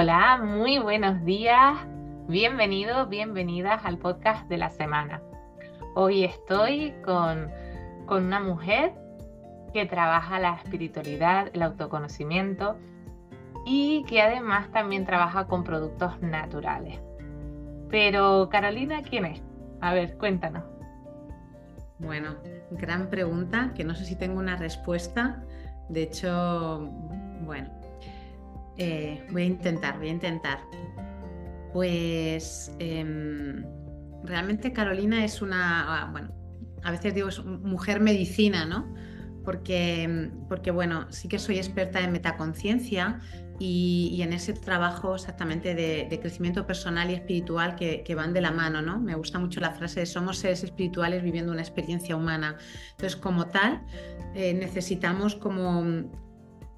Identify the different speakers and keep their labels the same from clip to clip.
Speaker 1: Hola, muy buenos días. Bienvenidos, bienvenidas al podcast de la semana. Hoy estoy con, con una mujer que trabaja la espiritualidad, el autoconocimiento y que además también trabaja con productos naturales. Pero Carolina, ¿quién es? A ver, cuéntanos.
Speaker 2: Bueno, gran pregunta, que no sé si tengo una respuesta. De hecho, bueno, eh, voy a intentar, voy a intentar. Pues em, realmente Carolina es una, ah, bueno, a veces digo es mujer medicina, ¿no? Porque, porque bueno, sí que soy experta en metaconciencia y, en ese trabajo exactamente de, crecimiento personal y espiritual que, van de la mano, ¿no? Me gusta mucho la frase de somos seres espirituales viviendo una experiencia humana. Entonces, como tal, eh, necesitamos como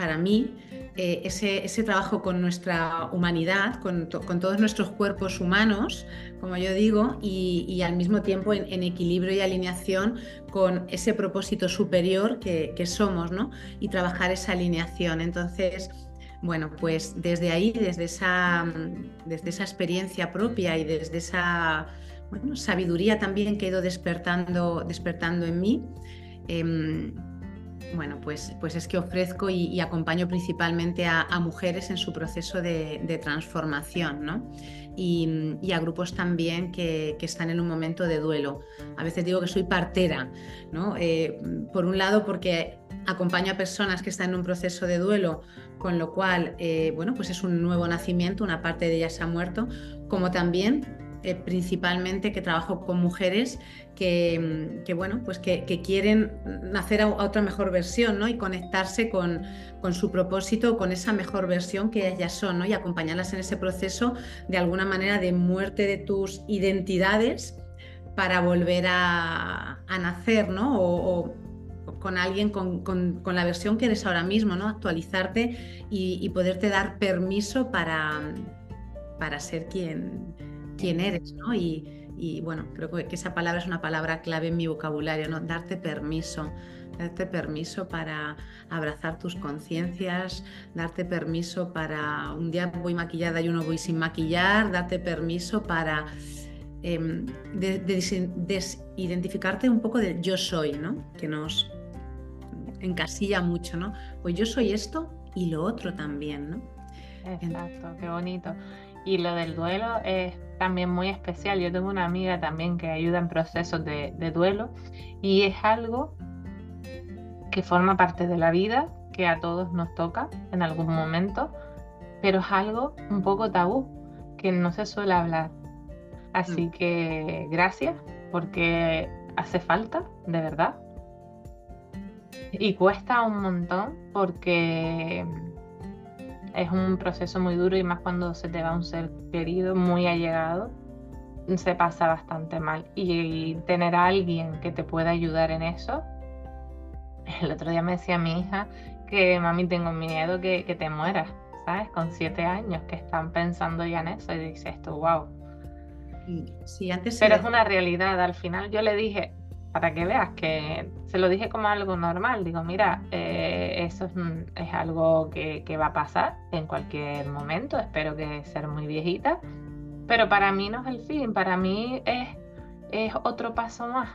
Speaker 2: para mí, eh, ese, trabajo con nuestra humanidad, con, todos nuestros cuerpos humanos, como yo digo, y, al mismo tiempo en, equilibrio y alineación con ese propósito superior que, somos, ¿no? Y trabajar esa alineación. Entonces, bueno, pues desde ahí, desde esa, desde esa experiencia propia y desde esa sabiduría también que he ido despertando, despertando en mí, em, bueno, pues, pues es que ofrezco y, acompaño principalmente a, mujeres en su proceso de, transformación, ¿no? Y, a grupos también que, están en un momento de duelo. A veces digo que soy partera, ¿no? Eh, por un lado porque acompaño a personas que están en un proceso de duelo, con lo cual, eh, bueno, pues es un nuevo nacimiento, una parte de ellas ha muerto, como también eh, principalmente que trabajo con mujeres que, bueno, pues que, quieren nacer a, otra mejor versión ¿no? y conectarse con, con, su propósito, con esa mejor versión que ellas son ¿no? y acompañarlas en ese proceso de alguna manera de muerte de tus identidades para volver a, nacer ¿no? o, con alguien con, con, la versión que eres ahora mismo, ¿no? actualizarte y, y poderte dar permiso para, para ser quien, quién eres, ¿no? Y, bueno, creo que esa palabra es una palabra clave en mi vocabulario, ¿no? Darte permiso, darte permiso para abrazar tus conciencias, darte permiso para un día voy maquillada y uno voy sin maquillar, darte permiso para em, desidentificarte un poco del yo soy, ¿no? Que nos encasilla mucho, ¿no? Pues yo soy esto y lo otro también, ¿no?
Speaker 1: Exacto, qué bonito. Y lo del duelo es también muy especial. Yo tengo una amiga también que ayuda en procesos de, duelo y es algo que forma parte de la vida, que a todos nos toca en algún momento, pero es algo un poco tabú, que no se suele hablar. Así mm. que gracias, porque hace falta, de verdad. Y cuesta un montón porque es un proceso muy duro y más cuando se te va un ser querido, muy allegado, se pasa bastante mal. Y, tener a alguien que te pueda ayudar en eso. El otro día me decía mi hija que mami tengo miedo que, que te mueras, ¿sabes? Con siete años que están pensando ya en eso y dice esto, wow. Sí, antes Pero es una realidad. Al final yo le dije, para que veas que se lo dije como algo normal. Digo, mira, eh, eso es, algo que, va a pasar en cualquier momento. Espero que ser muy viejita. Pero para mí no es el fin, para mí es, es otro paso más.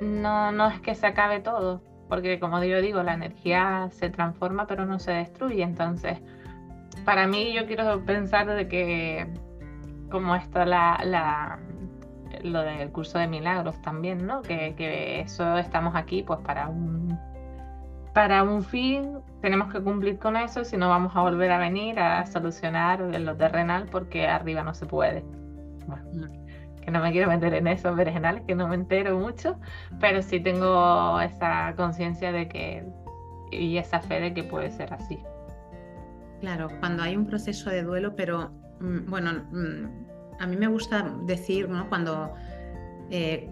Speaker 1: No, no es que se acabe todo, porque como yo digo, la energía se transforma pero no se destruye. Entonces, para mí yo quiero pensar de que como esto la, la lo del curso de milagros también, ¿no? Que, eso estamos aquí pues para un para un fin tenemos que cumplir con eso, si no vamos a volver a venir a solucionar lo terrenal porque arriba no se puede. Bueno, que no me quiero meter en esos vergenales, que no me entero mucho, pero sí tengo esa conciencia de que y esa fe de que puede ser así.
Speaker 2: Claro, cuando hay un proceso de duelo, pero mm, bueno, mm, a mí me gusta decir. Cuando eh,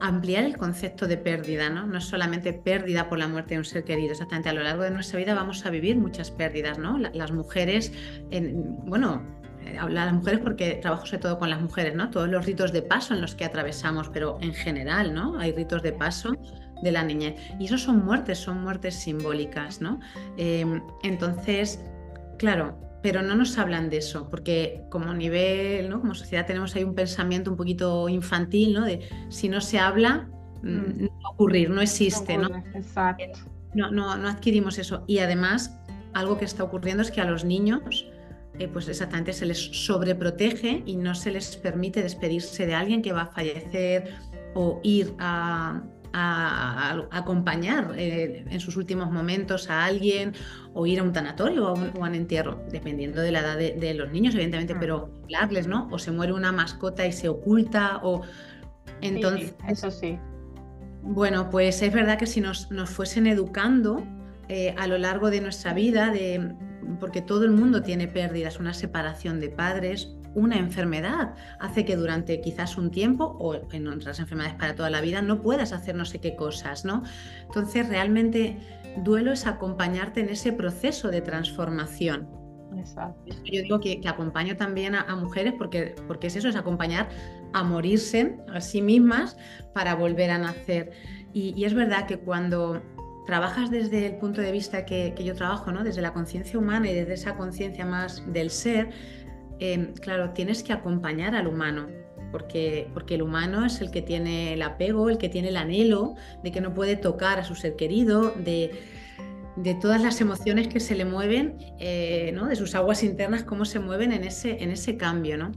Speaker 2: ampliar el concepto de pérdida, ¿no? No es solamente pérdida por la muerte de un ser querido, exactamente a lo largo de nuestra vida vamos a vivir muchas pérdidas, ¿no? Las mujeres, en, bueno, eh, las mujeres porque trabajo sobre todo con las mujeres, ¿no? Todos los ritos de paso en los que atravesamos, pero en general, ¿no? Hay ritos de paso de la niñez. Y eso son muertes, son muertes simbólicas, ¿no? Em, entonces, claro, pero no nos hablan de eso, porque como nivel, ¿no? como sociedad tenemos ahí un pensamiento un poquito infantil, ¿no? De si no se habla, mm, mm. no va a ocurrir, no existe, no, ¿no? No, no, adquirimos eso. Y además, algo que está ocurriendo es que a los niños, eh, pues exactamente se les sobreprotege y no se les permite despedirse de alguien que va a fallecer o ir a, a, acompañar eh, en sus últimos momentos a alguien o ir a un tanatorio o a un, entierro, dependiendo de la edad de, los niños, evidentemente, mm. pero hablarles, ¿no? O se muere una mascota y se oculta o... Entonces,
Speaker 1: eso sí.
Speaker 2: Bueno, pues es verdad que si nos, nos fuesen educando eh, a lo largo de nuestra vida, de, porque todo el mundo tiene pérdidas, una separación de padres, una enfermedad hace que durante quizás un tiempo o en otras enfermedades para toda la vida no puedas hacer no sé qué cosas, ¿no? Entonces realmente duelo es acompañarte en ese proceso de transformación. Exacto. Yo digo que, acompaño también a, mujeres porque, porque es eso, es acompañar a morirse a sí mismas para volver a nacer. Y, es verdad que cuando trabajas desde el punto de vista que, que yo trabajo, ¿no? desde la conciencia humana y desde esa conciencia más del ser, Em, claro, tienes que acompañar al humano, porque, porque el humano es el que tiene el apego, el que tiene el anhelo de que no puede tocar a su ser querido, de, de todas las emociones que se le mueven, eh, ¿no? de sus aguas internas, cómo se mueven en ese, en ese cambio. ¿no?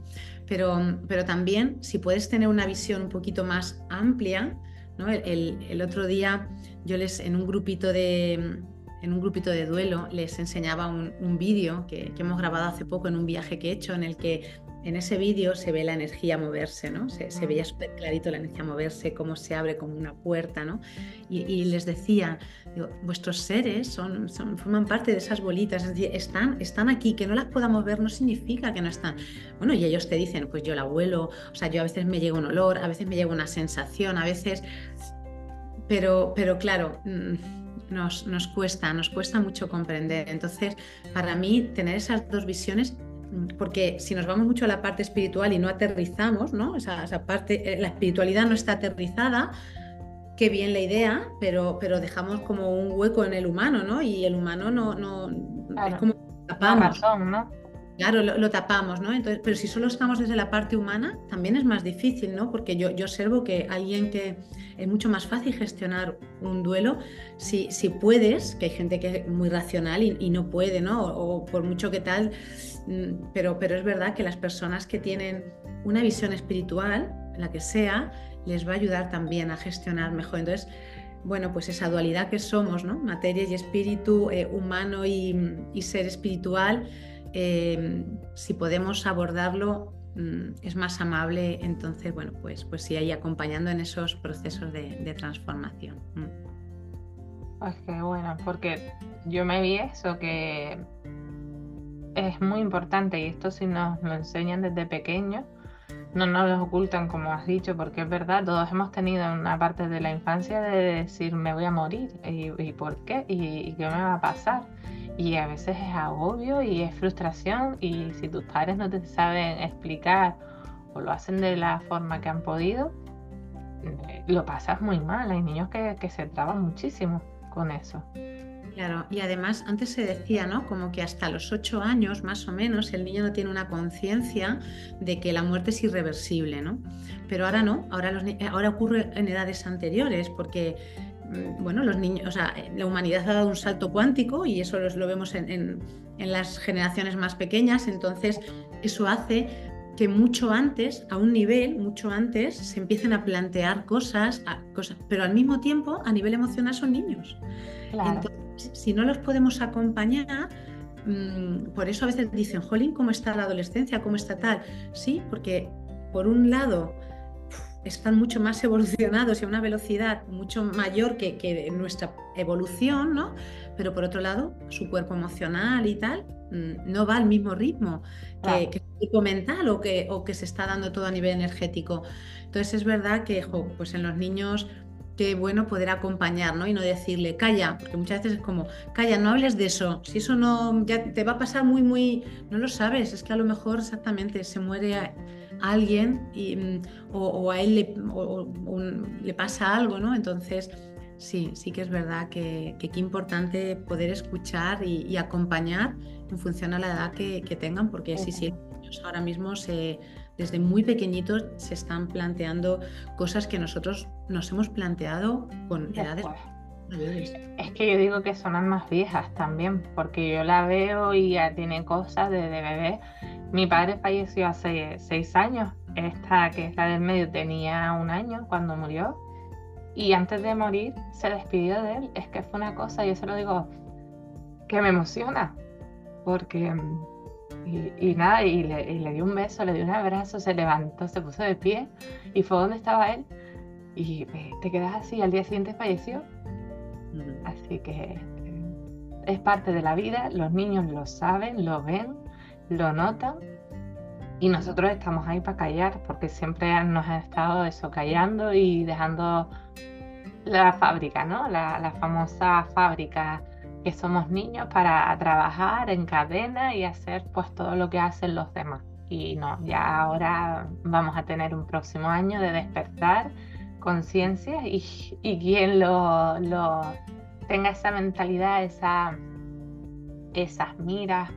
Speaker 2: Pero, pero también, si puedes tener una visión un poquito más amplia, ¿no? el, el otro día yo les, en un grupito de, en un grupito de duelo les enseñaba un, vídeo que, hemos grabado hace poco en un viaje que he hecho en el que en ese vídeo se ve la energía moverse, ¿no? Se, veía súper clarito la energía moverse, cómo se abre como una puerta, ¿no? Y, les decía, vuestros seres son, forman parte de esas bolitas, es decir, están, están aquí, que no las podamos ver no significa que no están. Bueno, y ellos te dicen, pues yo la huelo, o sea, yo a veces me llega un olor, a veces me llega una sensación, a veces... Pero, pero claro... Mm, nos, nos cuesta, nos cuesta mucho comprender. Entonces, para mí, tener esas dos visiones porque si nos vamos mucho a la parte espiritual y no aterrizamos, ¿no? Esa, esa, parte, eh, la espiritualidad no está aterrizada, qué bien la idea, pero, pero dejamos como un hueco en el humano, ¿no? Y el humano no, no es como tapamos. ¿no? Claro, lo, tapamos, ¿no? Entonces, pero si solo estamos desde la parte humana, también es más difícil, ¿no? Porque yo, observo que alguien que es mucho más fácil gestionar un duelo si, si puedes, que hay gente que es muy racional y, no puede, ¿no? O, por mucho que tal, mm, pero, pero es verdad que las personas que tienen una visión espiritual, la que sea, les va a ayudar también a gestionar mejor. Entonces, bueno, pues esa dualidad que somos, ¿no? Materia y espíritu, eh, humano y ser espiritual Em, si podemos abordarlo mm, es más amable, entonces, bueno, pues, pues sí, ahí acompañando en esos procesos de, transformación.
Speaker 1: Pues qué bueno, porque yo me vi eso, que es muy importante y esto si nos lo enseñan desde pequeño, no nos lo ocultan como has dicho, porque es verdad, todos hemos tenido una parte de la infancia de decir me voy a morir y, por qué y qué me va a pasar y a veces es agobio y es frustración y si tus padres no te saben explicar o lo hacen de la forma que han podido, eh, lo pasas muy mal. Hay niños que, que se traban muchísimo con eso.
Speaker 2: Claro, y además antes se decía, ¿no? Como que hasta los ocho años, más o menos, el niño no tiene una conciencia de que la muerte es irreversible, ¿no? Pero ahora no, ahora, los, ahora ocurre en edades anteriores, porque Mm, bueno, los niños, o sea, la humanidad ha dado un salto cuántico y eso lo vemos en, las generaciones más pequeñas, entonces eso hace que mucho antes, a un nivel, mucho antes, se empiecen a plantear cosas, cosas pero al mismo tiempo a nivel emocional son niños. Entonces, si no los podemos acompañar, mm, por eso a veces dicen, Jolín, ¿cómo está la adolescencia? ¿Cómo está tal? Sí, porque por un lado están mucho más evolucionados y a una velocidad mucho mayor que, que nuestra evolución, ¿no? Pero por otro lado, su cuerpo emocional y tal mm, no va al mismo ritmo que, que, el cuerpo mental o que, o que se está dando todo a nivel energético. Entonces es verdad que pues en los niños qué bueno poder acompañar, ¿no? Y no decirle, calla, porque muchas veces es como, calla, no hables de eso, si eso no, ya te va a pasar muy, muy, no lo sabes, es que a lo mejor exactamente se muere alguien y, mm, o, a él le, pasa algo, ¿no? Entonces, sí, sí que es verdad que qué importante poder escuchar y, acompañar en función a la edad que, tengan, porque sí, sí, ahora mismo se desde muy pequeñitos se están planteando cosas que nosotros nos hemos planteado con edades
Speaker 1: es que yo digo que son almas viejas también, porque yo la veo y ya tiene cosas de, bebé. Mi padre falleció hace seis años, esta que es la del medio tenía un año cuando murió y antes de morir se despidió de él. Es que fue una cosa, yo se lo digo, que me emociona, porque y, nada, y le, di un beso, le di un abrazo, se levantó, se puso de pie y fue donde estaba él. Y eh, te quedas así, al día siguiente falleció. Así que eh, es parte de la vida, los niños lo saben, lo ven, lo notan y nosotros estamos ahí para callar porque siempre nos han estado eso, callando y dejando la fábrica, ¿no? La, la famosa fábrica que somos niños para trabajar en cadena y hacer pues todo lo que hacen los demás. Y no, ya ahora vamos a tener un próximo año de despertar conciencia y, y, quien lo, lo, tenga esa mentalidad, esa, esas miras,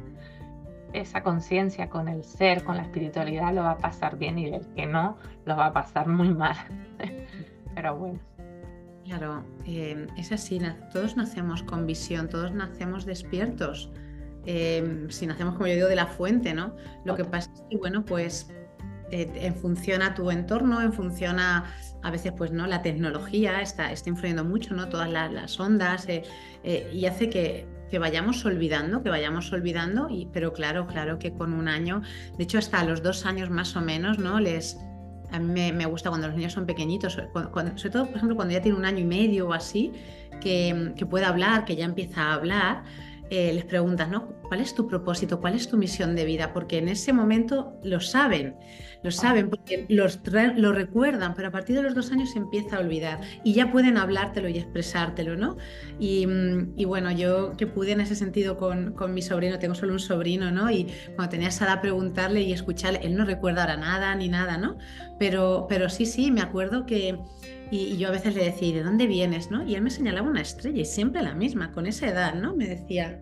Speaker 1: esa conciencia con el ser, con la espiritualidad, lo va a pasar bien y el que no, lo va a pasar muy mal. Pero bueno.
Speaker 2: Claro, em, es así, todos nacemos con visión, todos nacemos despiertos. Em, si nacemos, como yo digo, de la fuente, ¿no? Lo que pasa es que, bueno, pues eh, en función a tu entorno, en función a, a veces, pues, ¿no? La tecnología está, está influyendo mucho, ¿no? Todas las, ondas eh, eh, y hace que, que, vayamos olvidando, que vayamos olvidando, y, pero claro, claro que con un año, de hecho, hasta los dos años más o menos, ¿no? Les, a mí me, gusta cuando los niños son pequeñitos, sobre todo, por ejemplo, cuando ya tiene un año y medio o así, que, que pueda hablar, que ya empieza a hablar, eh, les preguntas, ¿no? ¿Cuál es tu propósito? ¿Cuál es tu misión de vida? Porque en ese momento lo saben, lo saben porque los, lo recuerdan, pero a partir de los dos años se empieza a olvidar y ya pueden hablártelo y expresártelo, ¿no? Y, mm, y bueno, yo que pude en ese sentido con, con, mi sobrino, tengo solo un sobrino, ¿no? Y cuando tenía esa edad preguntarle y escucharle, él no recuerda ahora nada ni nada, ¿no? Pero, pero sí, sí, me acuerdo que y, yo a veces le decía, de dónde vienes? ¿no? Y él me señalaba una estrella y siempre la misma, con esa edad, ¿no? Me decía,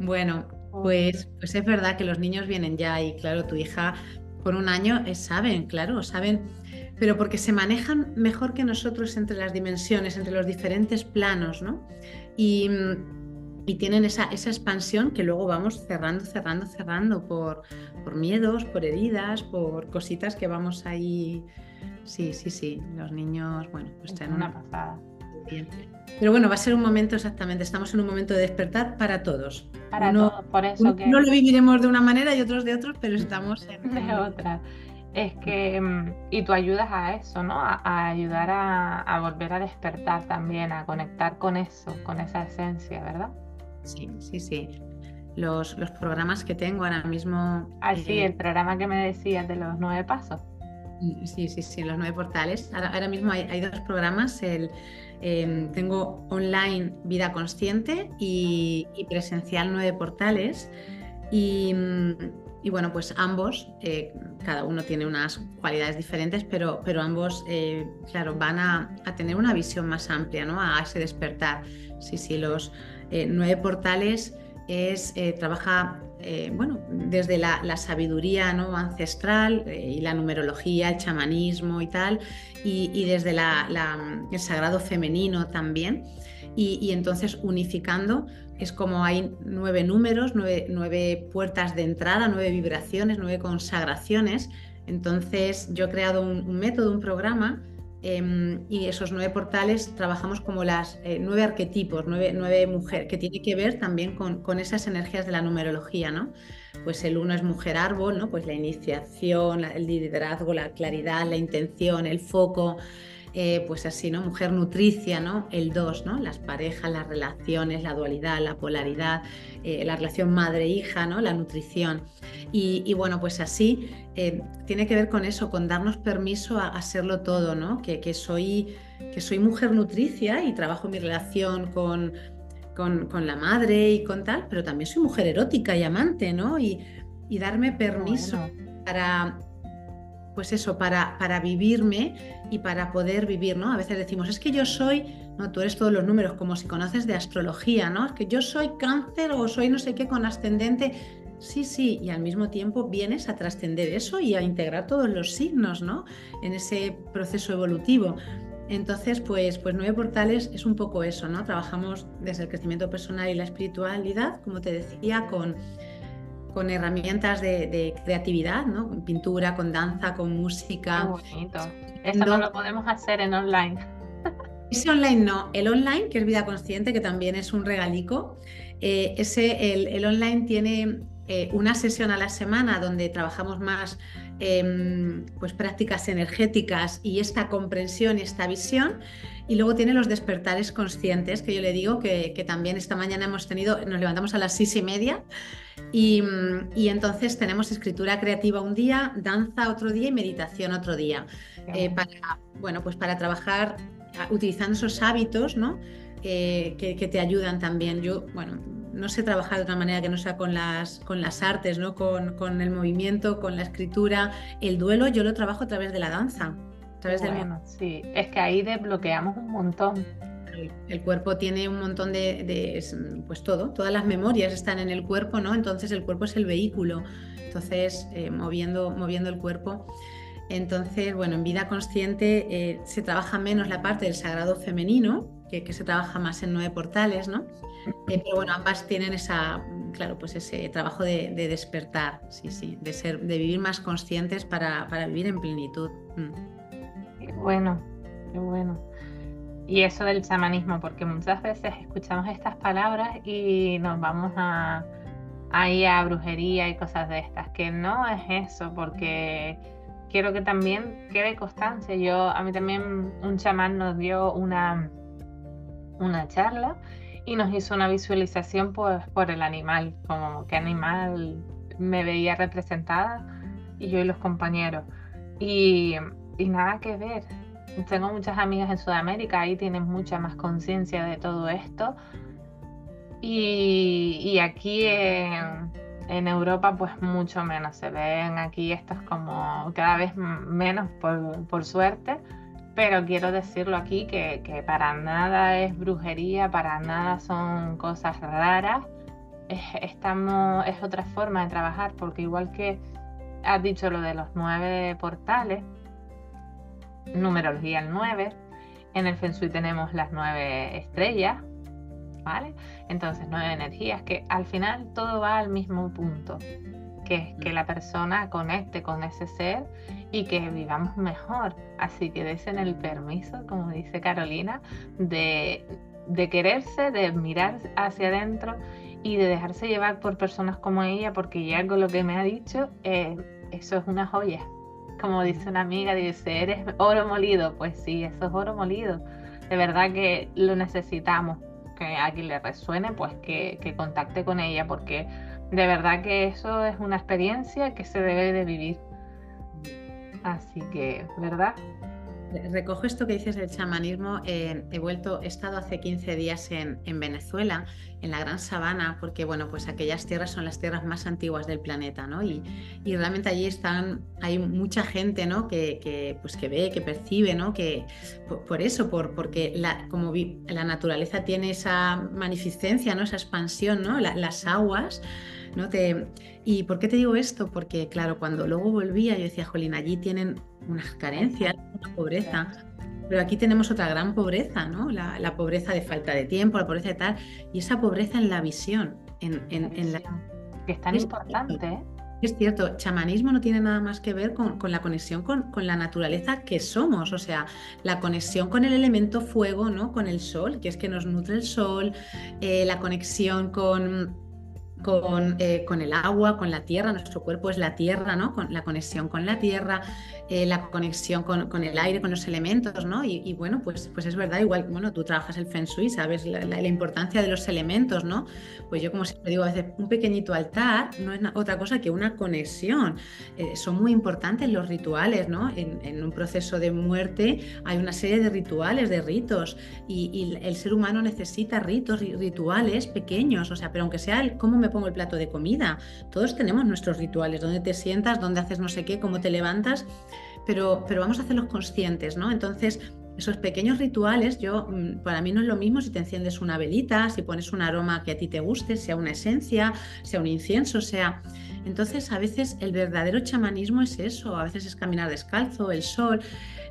Speaker 2: bueno, pues, pues es verdad que los niños vienen ya y claro, tu hija por un año eh, saben, claro, saben, pero porque se manejan mejor que nosotros entre las dimensiones, entre los diferentes planos, ¿no? Y, y tienen esa, esa, expansión que luego vamos cerrando, cerrando, cerrando por, por miedos, por heridas, por cositas que vamos ahí Sí, sí, sí. Los niños, bueno, pues
Speaker 1: están una pasada.
Speaker 2: Pero bueno, va a ser un momento exactamente, estamos en un momento de despertar para todos.
Speaker 1: Para todos, por eso
Speaker 2: que... No lo viviremos de una manera y otros de otros, pero estamos en...
Speaker 1: De otra. Es que, mm, y tú ayudas a eso, ¿no? A, ayudar a, volver a despertar también, a conectar con eso, con esa esencia, ¿verdad?
Speaker 2: Sí, sí, sí. Los, los programas que tengo ahora mismo...
Speaker 1: Ah, sí, eh, el programa que me decías de los nueve pasos.
Speaker 2: Sí, sí, sí, los nueve portales. Ahora, mismo hay, dos programas. El, em, tengo online Vida Consciente y, presencial nueve portales. Y, bueno, pues ambos, eh, cada uno tiene unas cualidades diferentes, pero, pero ambos, eh, claro, van a, tener una visión más amplia, ¿no? A ese despertar. Sí, sí, los eh, nueve portales es, trabaja eh, bueno, desde la, sabiduría ¿no? ancestral eh, y la numerología, el chamanismo y tal, y, desde el sagrado femenino también. Y, entonces unificando es como hay nueve números, nueve, puertas de entrada, nueve vibraciones, nueve consagraciones. Entonces yo he creado un, método, un programa Em, y esos nueve portales trabajamos como las eh, nueve arquetipos, nueve, mujeres, que tiene que ver también con, esas energías de la numerología, ¿no? Pues el uno es mujer árbol, ¿no? Pues la iniciación, el liderazgo, la claridad, la intención, el foco. Eh, pues así, ¿no? Mujer nutricia, ¿no? El 2, ¿no? Las parejas, las relaciones, la dualidad, la polaridad, eh, la relación madre-hija, ¿no? La nutrición. Y, bueno, pues así eh, tiene que ver con eso, con darnos permiso a, hacerlo todo, ¿no? Que, soy, que soy mujer nutricia y trabajo mi relación con, con, la madre y con tal, pero también soy mujer erótica y amante, ¿no? Y, darme permiso para pues eso, para, para vivirme y para poder vivir, ¿no? A veces decimos, es que yo soy, no, tú eres todos los números, como si conoces de astrología, ¿no? Es que yo soy cáncer o soy no sé qué con ascendente. Sí, sí, y al mismo tiempo vienes a trascender eso y a integrar todos los signos, ¿no? En ese proceso evolutivo. Entonces, pues, pues Nueve Portales es un poco eso, ¿no? Trabajamos desde el crecimiento personal y la espiritualidad, como te decía, con con herramientas de, creatividad, ¿no? Con pintura, con danza, con música.
Speaker 1: Qué bonito. Eso no lo podemos hacer en online.
Speaker 2: Ese online no. El online, que es vida consciente, que también es un regalico, eh, ese, el, online tiene eh, una sesión a la semana donde trabajamos más em, pues prácticas energéticas y esta comprensión y esta visión. Y luego tiene los despertares conscientes, que yo le digo que, que también esta mañana hemos tenido, nos levantamos a las seis y media Mm, y, entonces tenemos escritura creativa un día, danza otro día y meditación otro día. Eh, para, bueno, pues para trabajar utilizando esos hábitos, ¿no? que, te ayudan también. Yo, bueno, no sé trabajar de otra manera que no sea con las, con las artes, ¿no? Con, con el movimiento, con la escritura. El duelo yo lo trabajo a través de la danza. A través
Speaker 1: bueno, sí, es que ahí desbloqueamos un montón
Speaker 2: el cuerpo tiene un montón de, pues todo, todas las memorias están en el cuerpo, ¿no? Entonces el cuerpo es el vehículo, entonces eh, moviendo, moviendo el cuerpo. Entonces, bueno, en vida consciente eh, se trabaja menos la parte del sagrado femenino, que, se trabaja más en nueve portales, ¿no? Eh, pero bueno, ambas tienen esa, claro, pues ese trabajo de, despertar, sí, sí, de ser, de vivir más conscientes para, vivir en plenitud.
Speaker 1: Mm. bueno, qué bueno. Y eso del chamanismo, porque muchas veces escuchamos estas palabras y nos vamos a, ir a brujería y cosas de estas, que no es eso, porque quiero que también quede constancia. Yo, a mí también un chamán nos dio una, una charla y nos hizo una visualización pues, por el animal, como qué animal me veía representada y yo y los compañeros. Y, y nada que ver, tengo muchas amigas en Sudamérica, ahí tienen mucha más conciencia de todo esto. Y, aquí en, Europa pues mucho menos. Se ven aquí estos como cada vez menos por, suerte. Pero quiero decirlo aquí que, que, para nada es brujería, para nada son cosas raras. Es, estamos, es otra forma de trabajar porque igual que has dicho lo de los nueve portales, numerología el 9. En el Feng Shui tenemos las nueve estrellas, ¿vale? Entonces, nueve energías, que al final todo va al mismo punto, que es que la persona conecte con ese ser y que vivamos mejor. Así que desen el permiso, como dice Carolina, de, quererse, de mirar hacia adentro y de dejarse llevar por personas como ella, porque ya con lo que me ha dicho, eh, eso es una joya como dice una amiga, dice, eres oro molido. Pues sí, eso es oro molido. De verdad que lo necesitamos. A quien le resuene, pues que, que contacte con ella, porque de verdad que eso es una experiencia que se debe de vivir. Así que, ¿verdad?
Speaker 2: Recojo esto que dices del chamanismo. Eh, he vuelto, he estado hace 15 días en, Venezuela, en la Gran Sabana, porque bueno, pues aquellas tierras son las tierras más antiguas del planeta, ¿no? Y, realmente allí están, hay mucha gente, ¿no? Que, pues que ve, que percibe, ¿no? Que por, eso, por, porque la, como la naturaleza tiene esa magnificencia, ¿no? Esa expansión, ¿no? las aguas. ¿no? Te, ¿Y por qué te digo esto? Porque, claro, cuando luego volvía, yo decía, Jolín, allí tienen unas carencias, pobreza. Pero aquí tenemos otra gran pobreza, ¿no? La, pobreza de falta de tiempo, la pobreza de tal, y esa pobreza en la visión, en, en, la...
Speaker 1: Que es tan importante, ¿eh?
Speaker 2: Es cierto, chamanismo no tiene nada más que ver con, la conexión con, la naturaleza que somos, o sea, la conexión con el elemento fuego, ¿no? Con el sol, que es que nos nutre el sol, eh, la conexión con con, eh, con, el agua, con la tierra, nuestro cuerpo es la tierra, ¿no? Con la conexión con la tierra, eh, la conexión con, el aire, con los elementos, ¿no? Y, bueno, pues, pues es verdad, igual, bueno, tú trabajas el Feng Shui, sabes la, importancia de los elementos, ¿no? Pues yo como siempre digo, a veces un pequeñito altar no es otra cosa que una conexión. Eh, son muy importantes los rituales, ¿no? En, en, un proceso de muerte hay una serie de rituales, de ritos, y, y el ser humano necesita ritos, rituales pequeños, o sea, pero aunque sea el cómo me pongo el plato de comida. Todos tenemos nuestros rituales, dónde te sientas, dónde haces no sé qué, cómo te levantas, pero, pero vamos a hacerlos conscientes, ¿no? Entonces, esos pequeños rituales, yo mm, para mí no es lo mismo si te enciendes una velita, si pones un aroma que a ti te guste, sea una esencia, sea un incienso, sea. Entonces, a veces el verdadero chamanismo es eso, a veces es caminar descalzo, el sol,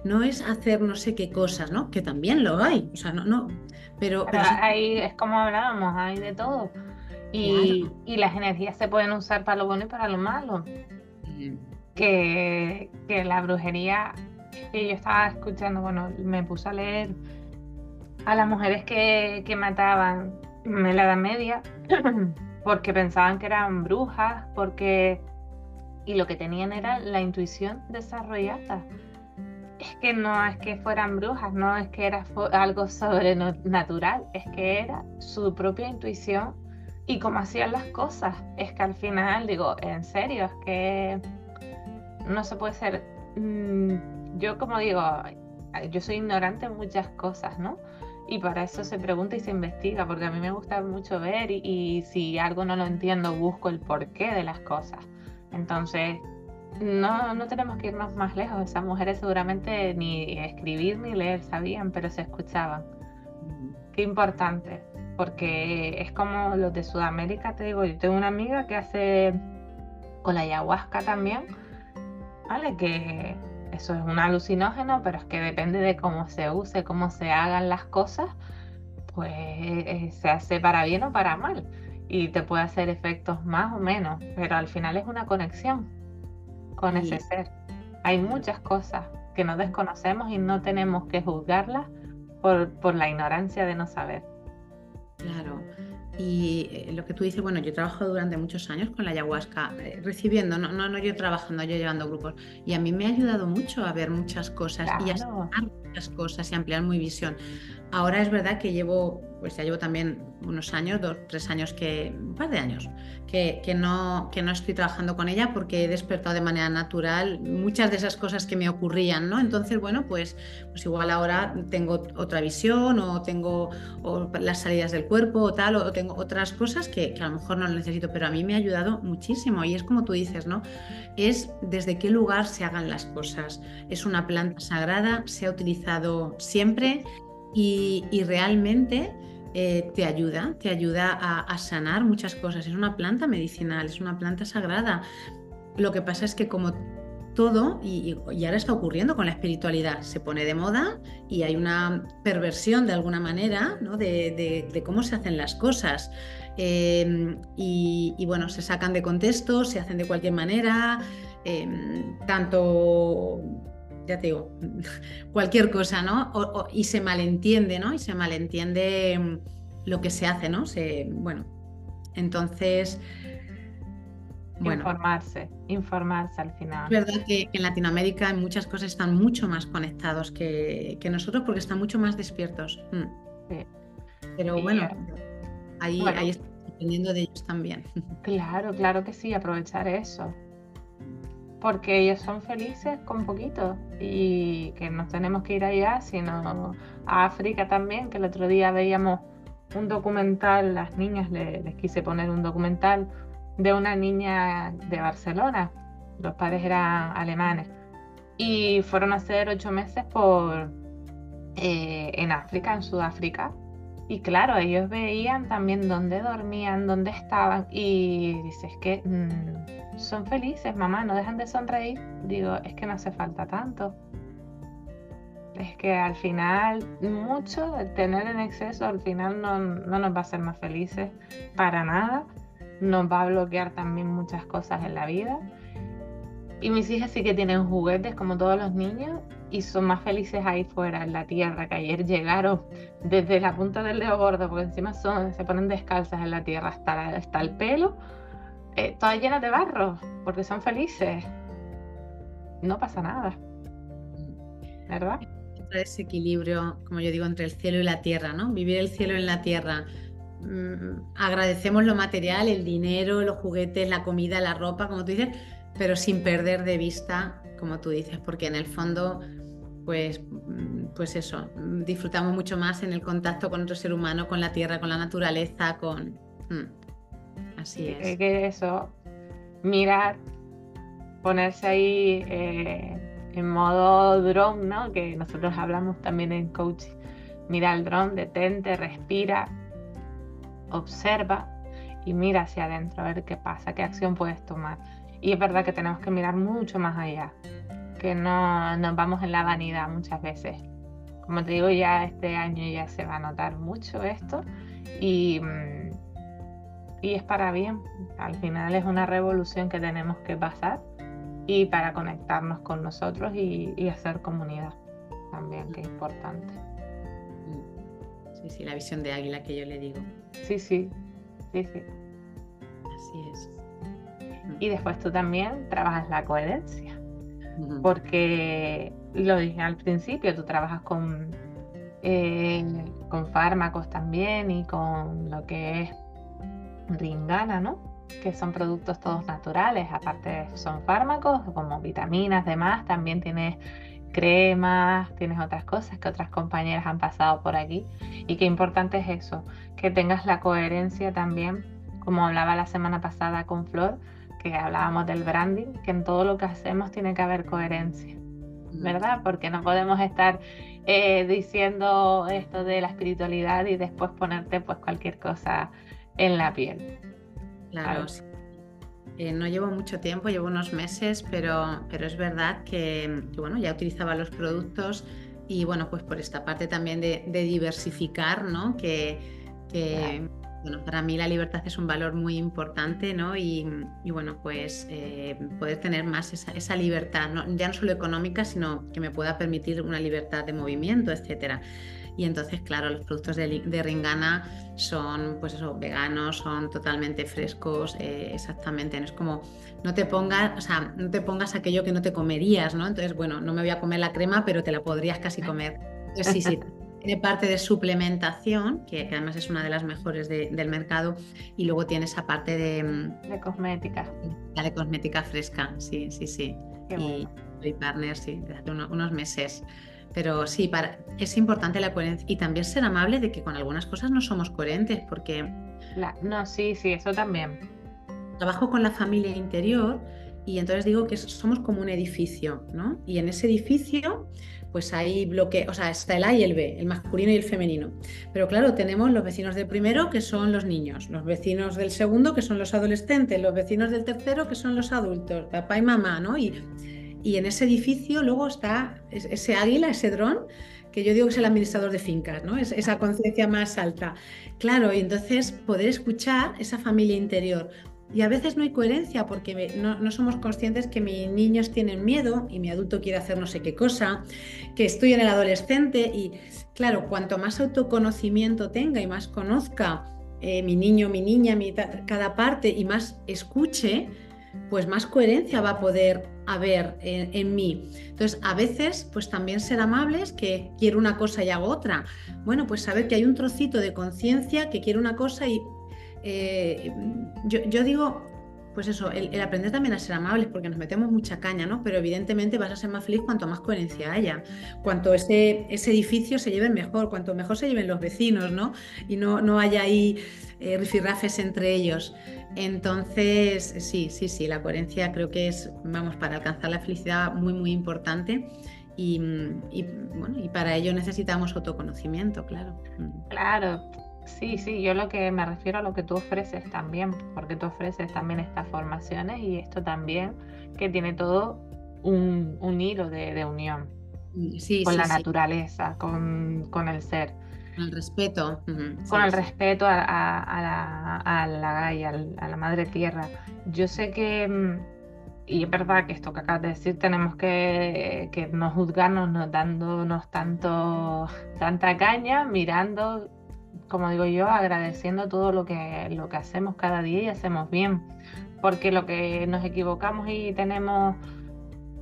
Speaker 2: no es hacer no sé qué cosas, ¿no? Que también lo hay, o sea, no, no, pero,
Speaker 1: pero, ahí es como hablábamos, hay de todo. Y, las energías se pueden usar para lo bueno y para lo malo. Que, la brujería, que yo estaba escuchando, bueno, me puse a leer a las mujeres que, mataban en la Edad Media porque pensaban que eran brujas, porque y lo que tenían era la intuición desarrollada. Es que no es que fueran brujas, no es que era algo sobrenatural, es que era su propia intuición y cómo hacían las cosas. Es que al final, digo, en serio, es que no se puede ser. Mm, yo, como digo, yo soy ignorante en muchas cosas, ¿no? Y para eso se pregunta y se investiga, porque a mí me gusta mucho ver y, si algo no lo entiendo, busco el porqué de las cosas. Entonces, no, no tenemos que irnos más lejos. Esas mujeres seguramente ni escribir ni leer sabían, pero se escuchaban. Qué importante porque es como los de Sudamérica, te digo, yo tengo una amiga que hace con la ayahuasca también, ¿vale? Que eso es un alucinógeno, pero es que depende de cómo se use, cómo se hagan las cosas, pues eh, se hace para bien o para mal. Y te puede hacer efectos más o menos, pero al final es una conexión con ese ser. Hay muchas cosas que no desconocemos y no tenemos que juzgarlas por, por la ignorancia de no saber.
Speaker 2: Claro. Y eh, lo que tú dices, bueno, yo he trabajado durante muchos años con la ayahuasca, eh, recibiendo, no, no, no yo trabajando, yo llevando grupos. Y a mí me ha ayudado mucho a ver muchas cosas y a muchas cosas y ampliar mi visión. Ahora es verdad que llevo, pues ya llevo también unos años, dos, tres años, que, un par de años, que, que, no, que no estoy trabajando con ella porque he despertado de manera natural muchas de esas cosas que me ocurrían, ¿no? Entonces, bueno, pues, pues igual ahora tengo otra visión o tengo las salidas del cuerpo o tal, o tengo otras cosas que, que a lo mejor no lo necesito, pero a mí me ha ayudado muchísimo y es como tú dices, ¿no? Es desde qué lugar se hagan las cosas. Es una planta sagrada, se ha utilizado siempre y, realmente eh, te ayuda, te ayuda a, sanar muchas cosas. Es una planta medicinal, es una planta sagrada. Lo que pasa es que como todo, y, ahora está ocurriendo con la espiritualidad, se pone de moda y hay una perversión de alguna manera ¿no? de, cómo se hacen las cosas. Em, y, bueno, se sacan de contexto, se hacen de cualquier manera, em, tanto ya te digo, cualquier cosa, ¿no? y se malentiende, ¿no? Y se malentiende mm, lo que se hace, ¿no? Se, bueno, entonces...
Speaker 1: Bueno, informarse, informarse al final.
Speaker 2: Es verdad que, en Latinoamérica en muchas cosas están mucho más conectados que, nosotros porque están mucho más despiertos. Mm. Sí. Pero bueno, ahí, ahí está dependiendo de ellos también.
Speaker 1: Claro, claro que sí, aprovechar eso porque ellos son felices con poquito y que no tenemos que ir allá, sino a África también, que el otro día veíamos un documental, las niñas les, quise poner un documental de una niña de Barcelona, los padres eran alemanes, y fueron a hacer ocho meses por eh, en África, en Sudáfrica, y claro, ellos veían también dónde dormían, dónde estaban, y dices que... Mm, son felices, mamá, no dejan de sonreír. Digo, es que no hace falta tanto. Es que al final, mucho tener en exceso, al final no, nos va a hacer más felices para nada, nos va a bloquear también muchas cosas en la vida. Y mis hijas sí que tienen juguetes como todos los niños y son más felices ahí fuera, en la tierra, que ayer llegaron desde la punta del dedo gordo, porque encima son, se ponen descalzas en la tierra hasta, hasta el pelo, eh, todas llenas de barro, porque son felices. No pasa nada. ¿Verdad?
Speaker 2: Ese equilibrio, como yo digo, entre el cielo y la tierra, ¿no? Vivir el cielo en la tierra Mm, agradecemos lo material, el dinero, los juguetes, la comida, la ropa, como tú dices, pero sin perder de vista, como tú dices, porque en el fondo, pues, mm, pues eso, disfrutamos mucho más en el contacto con otro ser humano, con la tierra, con la naturaleza, con... Mm, así es.
Speaker 1: Que eso, mirar, ponerse ahí eh, en modo drone, ¿no? Que nosotros hablamos también en coaching. Mira el drone, detente, respira, observa y mira hacia adentro a ver qué pasa, qué acción puedes tomar. Y es verdad que tenemos que mirar mucho más allá, que no nos vamos en la vanidad muchas veces. Como te digo, ya este año ya se va a notar mucho esto y, mm, y es para bien. Al final es una revolución que tenemos que pasar y para conectarnos con nosotros y, y hacer comunidad también, que es importante.
Speaker 2: Sí, sí, la visión de águila que yo le digo.
Speaker 1: Sí, sí, sí, sí.
Speaker 2: Así es.
Speaker 1: Y después tú también trabajas la coherencia, porque lo dije al principio, tú trabajas con, eh, con fármacos también y con lo que es ringana, ¿no? Que son productos todos naturales, aparte son fármacos como vitaminas, demás, también tienes cremas, tienes otras cosas que otras compañeras han pasado por aquí y qué importante es eso, que tengas la coherencia también, como hablaba la semana pasada con Flor, que hablábamos del branding, que en todo lo que hacemos tiene que haber coherencia. ¿verdad? Porque no podemos estar eh, diciendo esto de la espiritualidad y después ponerte pues cualquier cosa en la piel.
Speaker 2: Claro, sí. Eh, no llevo mucho tiempo, llevo unos meses, pero, pero es verdad que, bueno, ya utilizaba los productos y bueno, pues por esta parte también de, diversificar, ¿no? Que, bueno, para mí la libertad es un valor muy importante, ¿no? Y, bueno, pues eh, poder tener más esa, libertad, ya no solo económica, sino que me pueda permitir una libertad de movimiento, etcétera. Y entonces, claro, los productos de, Ringana son, pues eso, veganos, son totalmente frescos, eh, exactamente. No es como, no te pongas, o sea, no te pongas aquello que no te comerías, ¿no? Entonces, bueno, no me voy a comer la crema, pero te la podrías casi comer. Entonces, sí, sí. Tiene parte de suplementación, que, además es una de las mejores del mercado, y luego tiene esa parte de...
Speaker 1: Mm, de cosmética.
Speaker 2: La de cosmética fresca, sí, sí, sí. y soy partner, sí, desde hace unos meses. Pero sí, para, es importante la coherencia y también ser amable de que con algunas cosas no somos coherentes, porque...
Speaker 1: no, sí, sí, eso también.
Speaker 2: Trabajo con la familia interior y entonces digo que somos como un edificio, ¿no? Y en ese edificio, pues hay bloque, o sea, está el A y el B, el masculino y el femenino. Pero claro, tenemos los vecinos del primero, que son los niños, los vecinos del segundo, que son los adolescentes, los vecinos del tercero, que son los adultos, papá y mamá, ¿no? Y y en ese edificio luego está ese águila, ese dron, que yo digo que es el administrador de fincas, ¿no? Es esa conciencia más alta. Claro, y entonces poder escuchar esa familia interior. Y a veces no hay coherencia porque no, somos conscientes que mis niños tienen miedo y mi adulto quiere hacer no sé qué cosa, que estoy en el adolescente y claro, cuanto más autoconocimiento tenga y más conozca eh, mi niño, mi niña, mi, cada parte y más escuche, pues más coherencia va a poder haber en, mí. Entonces, a veces, pues también ser amables, que quiero una cosa y hago otra. Bueno, pues saber que hay un trocito de conciencia que quiere una cosa y eh, yo, digo, pues eso, el, aprender también a ser amables, porque nos metemos mucha caña, ¿no? Pero evidentemente vas a ser más feliz cuanto más coherencia haya, cuanto ese, ese edificio se lleve mejor, cuanto mejor se lleven los vecinos, ¿no? Y no, haya ahí eh, rifirrafes entre ellos. Entonces, sí, sí, sí, la coherencia creo que es, vamos, para alcanzar la felicidad muy, muy importante. Y, bueno, y para ello necesitamos autoconocimiento, claro.
Speaker 1: Claro, sí, sí, yo lo que me refiero a lo que tú ofreces también, porque tú ofreces también estas formaciones y esto también, que tiene todo un, hilo de, unión
Speaker 2: sí,
Speaker 1: con la naturaleza, con, con, el ser.
Speaker 2: el respeto.
Speaker 1: con el respeto a, la, a la Gaia, a la Madre Tierra. Yo sé que, mm, y es verdad que esto que acabas de decir, tenemos que, que no juzgarnos, no dándonos tanto, tanta caña, mirando, como digo yo, agradeciendo todo lo que, lo que hacemos cada día y hacemos bien. Porque lo que nos equivocamos y tenemos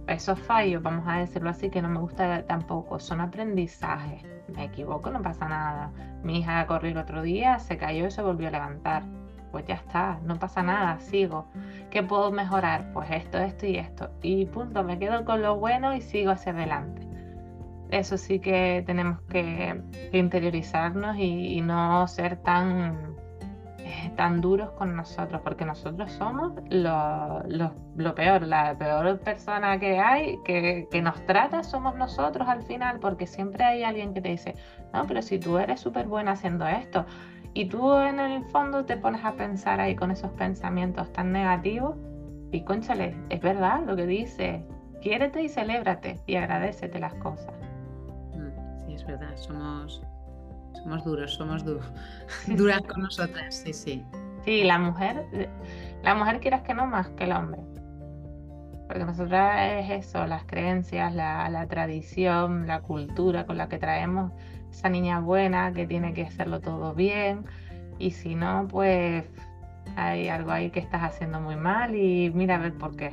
Speaker 1: esos fallos, vamos a decirlo así, que no me gusta tampoco, son aprendizajes. Me equivoco, no pasa nada. Mi hija corrió el otro día, se cayó y se volvió a levantar. Pues ya está, no pasa nada, sigo. ¿Qué puedo mejorar? Pues esto, esto y esto. Y punto, me quedo con lo bueno y sigo hacia adelante. Eso sí que tenemos que, interiorizarnos y no ser tan tan duros con nosotros, porque nosotros somos lo, lo, peor, la peor persona que hay, que, que, nos trata, somos nosotros al final, porque siempre hay alguien que te dice, no, pero si tú eres súper buena haciendo esto, y tú en el fondo te pones a pensar ahí con esos pensamientos tan negativos, y conchale, es verdad lo que dice, quiérete y celébrate y agradecete las cosas.
Speaker 2: Es verdad, somos somos duros, somos duras con nosotras, sí, sí.
Speaker 1: Sí, la mujer, la mujer quieras que no más que el hombre. Porque nosotras es eso, las creencias, la, la tradición, la cultura con la que traemos esa niña buena que tiene que hacerlo todo bien. Y si no, pues hay algo ahí que estás haciendo muy mal y mira a ver por qué.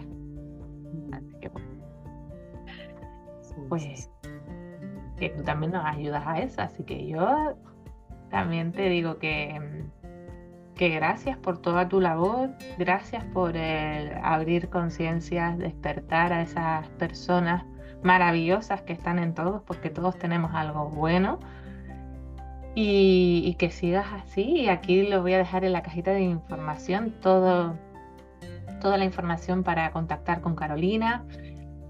Speaker 1: Así que pues que tú también nos ayudas a eso. Así que yo también te digo que, que gracias por toda tu labor, gracias por abrir conciencias, despertar a esas personas maravillosas que están en todos, porque todos tenemos algo bueno. Y, y, que sigas así. Y aquí lo voy a dejar en la cajita de información todo, toda la información para contactar con Carolina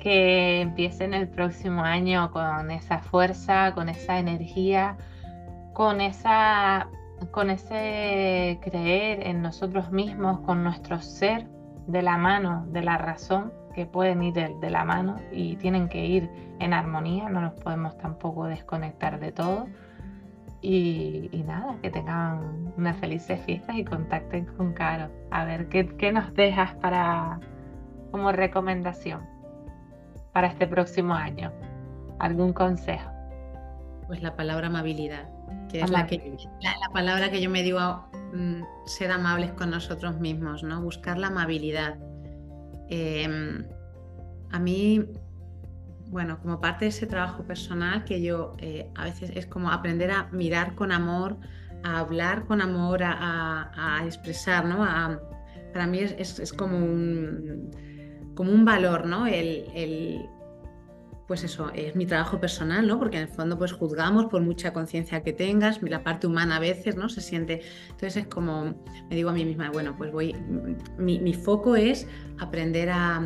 Speaker 1: que empiecen el próximo año con esa fuerza, con esa energía, con esa con ese creer en nosotros mismos, con nuestro ser de la mano, de la razón, que pueden ir de, la mano y tienen que ir en armonía, no nos podemos tampoco desconectar de todo. Y, nada, que tengan unas felices fiestas y contacten con Caro. A ver, ¿qué, qué nos dejas para como recomendación? Para este próximo año? ¿Algún consejo?
Speaker 2: Pues la palabra amabilidad, que es la, que, la, palabra que yo me digo, mm, ser amables con nosotros mismos, ¿no? Buscar la amabilidad. Em, a mí, bueno, como parte de ese trabajo personal que yo eh, a veces es como aprender a mirar con amor, a hablar con amor, a, expresar, ¿no? para mí es como un como un valor, ¿no? El, pues eso, es mi trabajo personal, ¿no? Porque en el fondo pues juzgamos por mucha conciencia que tengas, la parte humana a veces, ¿no? Se siente, entonces es como, me digo a mí misma, bueno, pues voy, mi, foco es aprender a,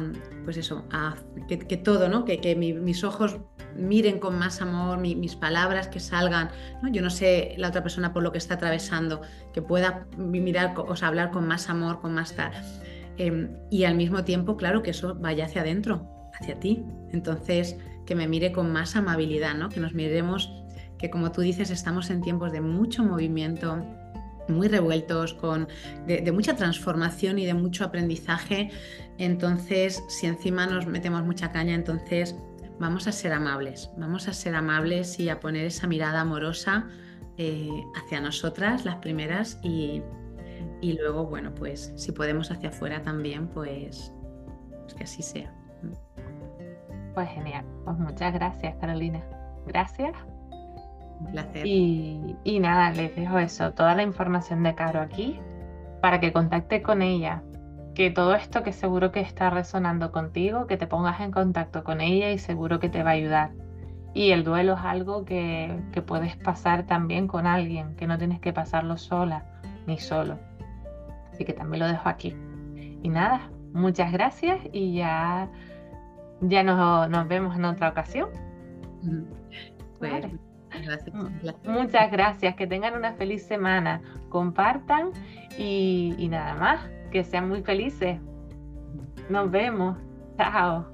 Speaker 2: pues eso, a que, todo, ¿no? Que, mis ojos miren con más amor, mis palabras que salgan, ¿no? Yo no sé la otra persona por lo que está atravesando, que pueda mirar, o hablar con más amor, con más tal. Em, y al mismo tiempo, claro, que eso vaya hacia adentro, hacia ti. Entonces, que me mire con más amabilidad, ¿no? Que nos miremos, que como tú dices, estamos en tiempos de mucho movimiento, muy revueltos, con, de, mucha transformación y de mucho aprendizaje. Entonces, si encima nos metemos mucha caña, entonces vamos a ser amables, vamos a ser amables y a poner esa mirada amorosa eh, hacia nosotras, las primeras, y, y luego, bueno, pues si podemos hacia afuera también, pues, pues, que así sea.
Speaker 1: Pues genial. Pues muchas gracias, Carolina. Gracias.
Speaker 2: Un placer.
Speaker 1: Y, y nada, les dejo eso, toda la información de Caro aquí para que contacte con ella. Que todo esto que seguro que está resonando contigo, que te pongas en contacto con ella y seguro que te va a ayudar. Y el duelo es algo que, que puedes pasar también con alguien, que no tienes que pasarlo sola ni solo que también lo dejo aquí. Y nada, muchas gracias y ya, ya nos, nos vemos en otra ocasión. Mm, muchas gracias, que tengan una feliz semana, compartan y, y nada más, que sean muy felices. Nos vemos, chao.